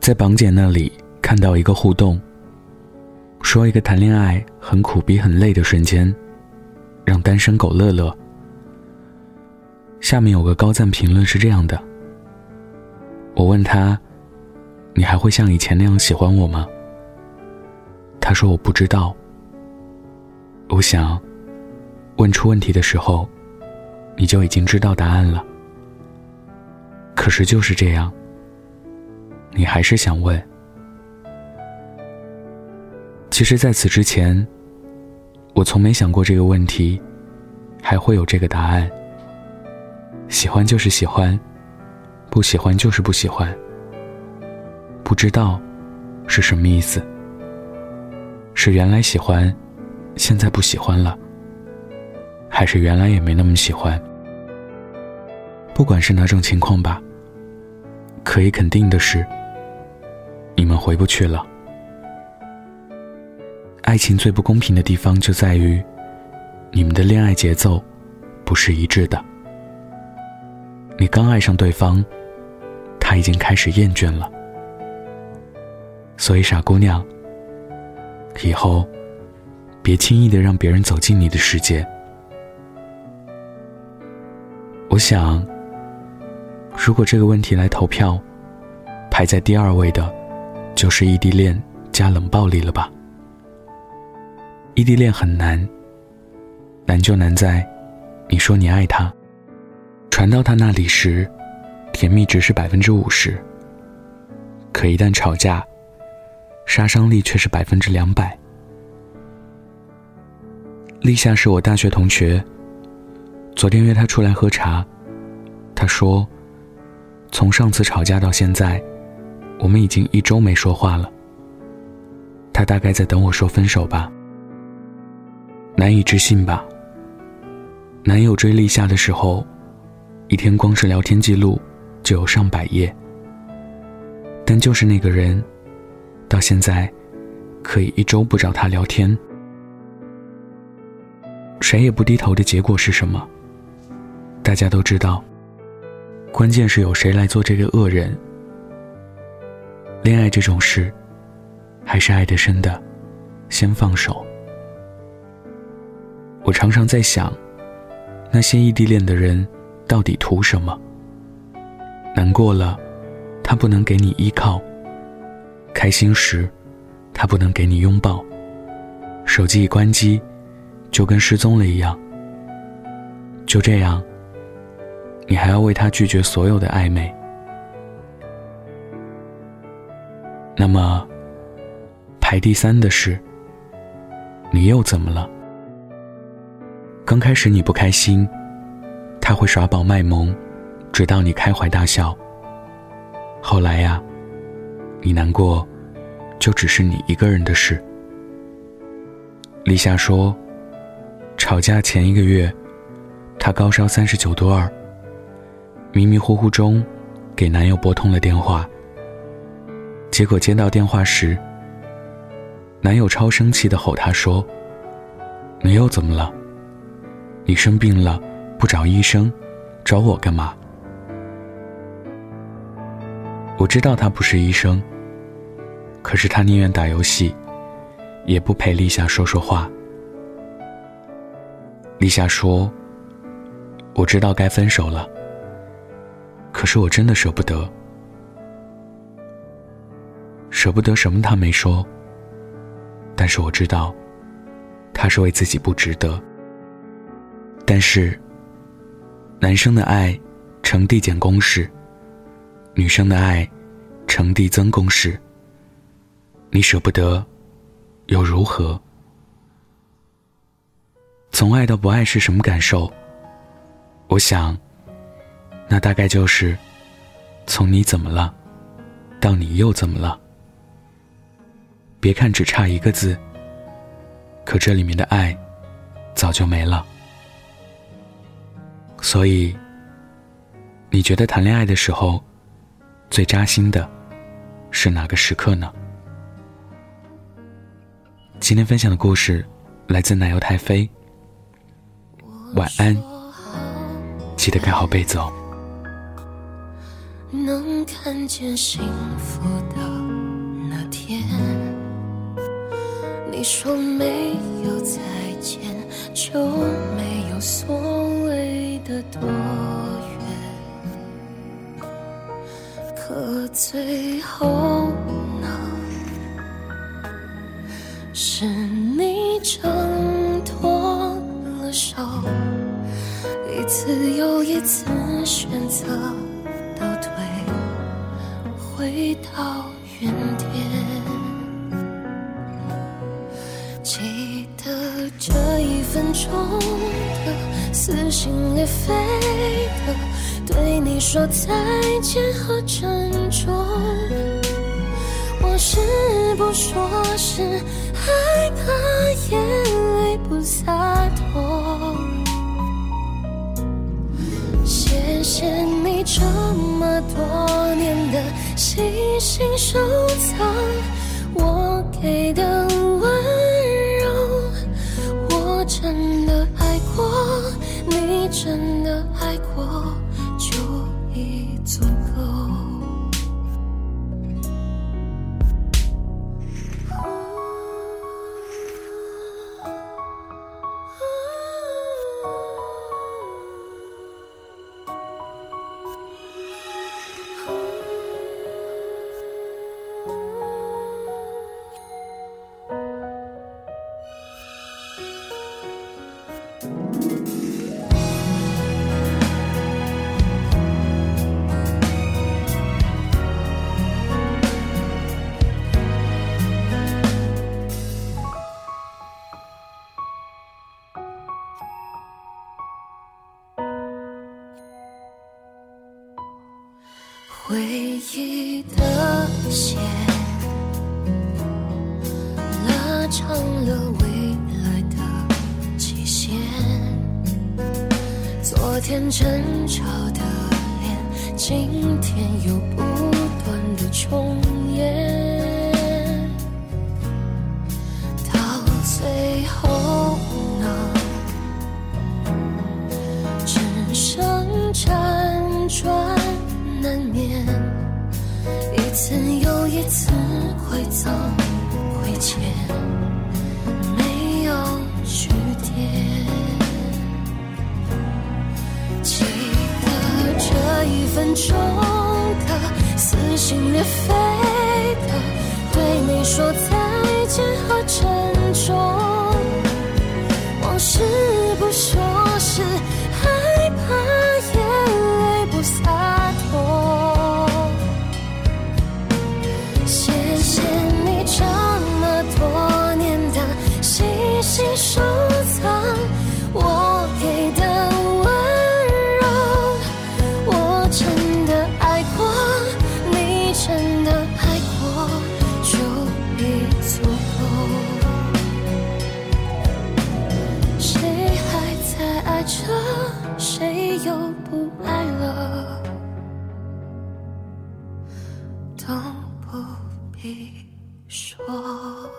在榜姐那里看到一个互动，说一个谈恋爱很苦逼很累的瞬间，让单身狗乐乐。下面有个高赞评论是这样的：我问他，你还会像以前那样喜欢我吗？他说我不知道。我想，问出问题的时候，你就已经知道答案了。可是就是这样，你还是想问。其实，在此之前，我从没想过这个问题，还会有这个答案。喜欢就是喜欢，不喜欢就是不喜欢。不知道是什么意思？是原来喜欢，现在不喜欢了，还是原来也没那么喜欢？不管是哪种情况吧，可以肯定的是，你们回不去了。爱情最不公平的地方就在于，你们的恋爱节奏不是一致的。你刚爱上对方，他已经开始厌倦了。所以，傻姑娘，以后别轻易的让别人走进你的世界。我想，如果这个问题来投票，排在第二位的，就是异地恋加冷暴力了吧？异地恋很难，难就难在，你说你爱他。传到他那里时，甜蜜值是百分之五十。可一旦吵架，杀伤力却是百分之两百。立夏是我大学同学，昨天约他出来喝茶，他说，从上次吵架到现在，我们已经一周没说话了。他大概在等我说分手吧。难以置信吧？男友追立夏的时候。一天光是聊天记录就有上百页，但就是那个人，到现在可以一周不找他聊天，谁也不低头的结果是什么？大家都知道，关键是有谁来做这个恶人。恋爱这种事，还是爱得深的，先放手。我常常在想，那些异地恋的人。到底图什么？难过了，他不能给你依靠；开心时，他不能给你拥抱。手机一关机，就跟失踪了一样。就这样，你还要为他拒绝所有的暧昧。那么，排第三的是，你又怎么了？刚开始你不开心。他会耍宝卖萌，直到你开怀大笑。后来呀，你难过，就只是你一个人的事。李夏说，吵架前一个月，她高烧三十九度二，迷迷糊糊中，给男友拨通了电话。结果接到电话时，男友超生气的吼她说：“你又怎么了？你生病了？”不找医生，找我干嘛？我知道他不是医生，可是他宁愿打游戏，也不陪立夏说说话。立夏说：“我知道该分手了，可是我真的舍不得，舍不得什么？他没说，但是我知道，他是为自己不值得。但是。”男生的爱，呈递减公式；女生的爱，呈递增公式。你舍不得，又如何？从爱到不爱是什么感受？我想，那大概就是从你怎么了，到你又怎么了。别看只差一个字，可这里面的爱，早就没了。所以，你觉得谈恋爱的时候，最扎心的是哪个时刻呢？今天分享的故事来自奶油太妃。晚安，记得盖好被子哦。能看见幸福的。那天。你说没有再见，就没有所谓的多远。可最后呢，是你挣脱了手，一次又一次选择倒退，回到原点。中的撕心裂肺的对你说再见和珍重，我是不说是害怕眼泪不洒脱。谢谢你这么多年的细心收藏，我给的爱过，回忆的线拉长了未来的期限，昨天争吵的脸，今天又不断的重演，到最后呢，只剩辗次又一次会走会前，没有句点。记得这一分钟的撕心裂肺的对你说再见和珍重，往事你说。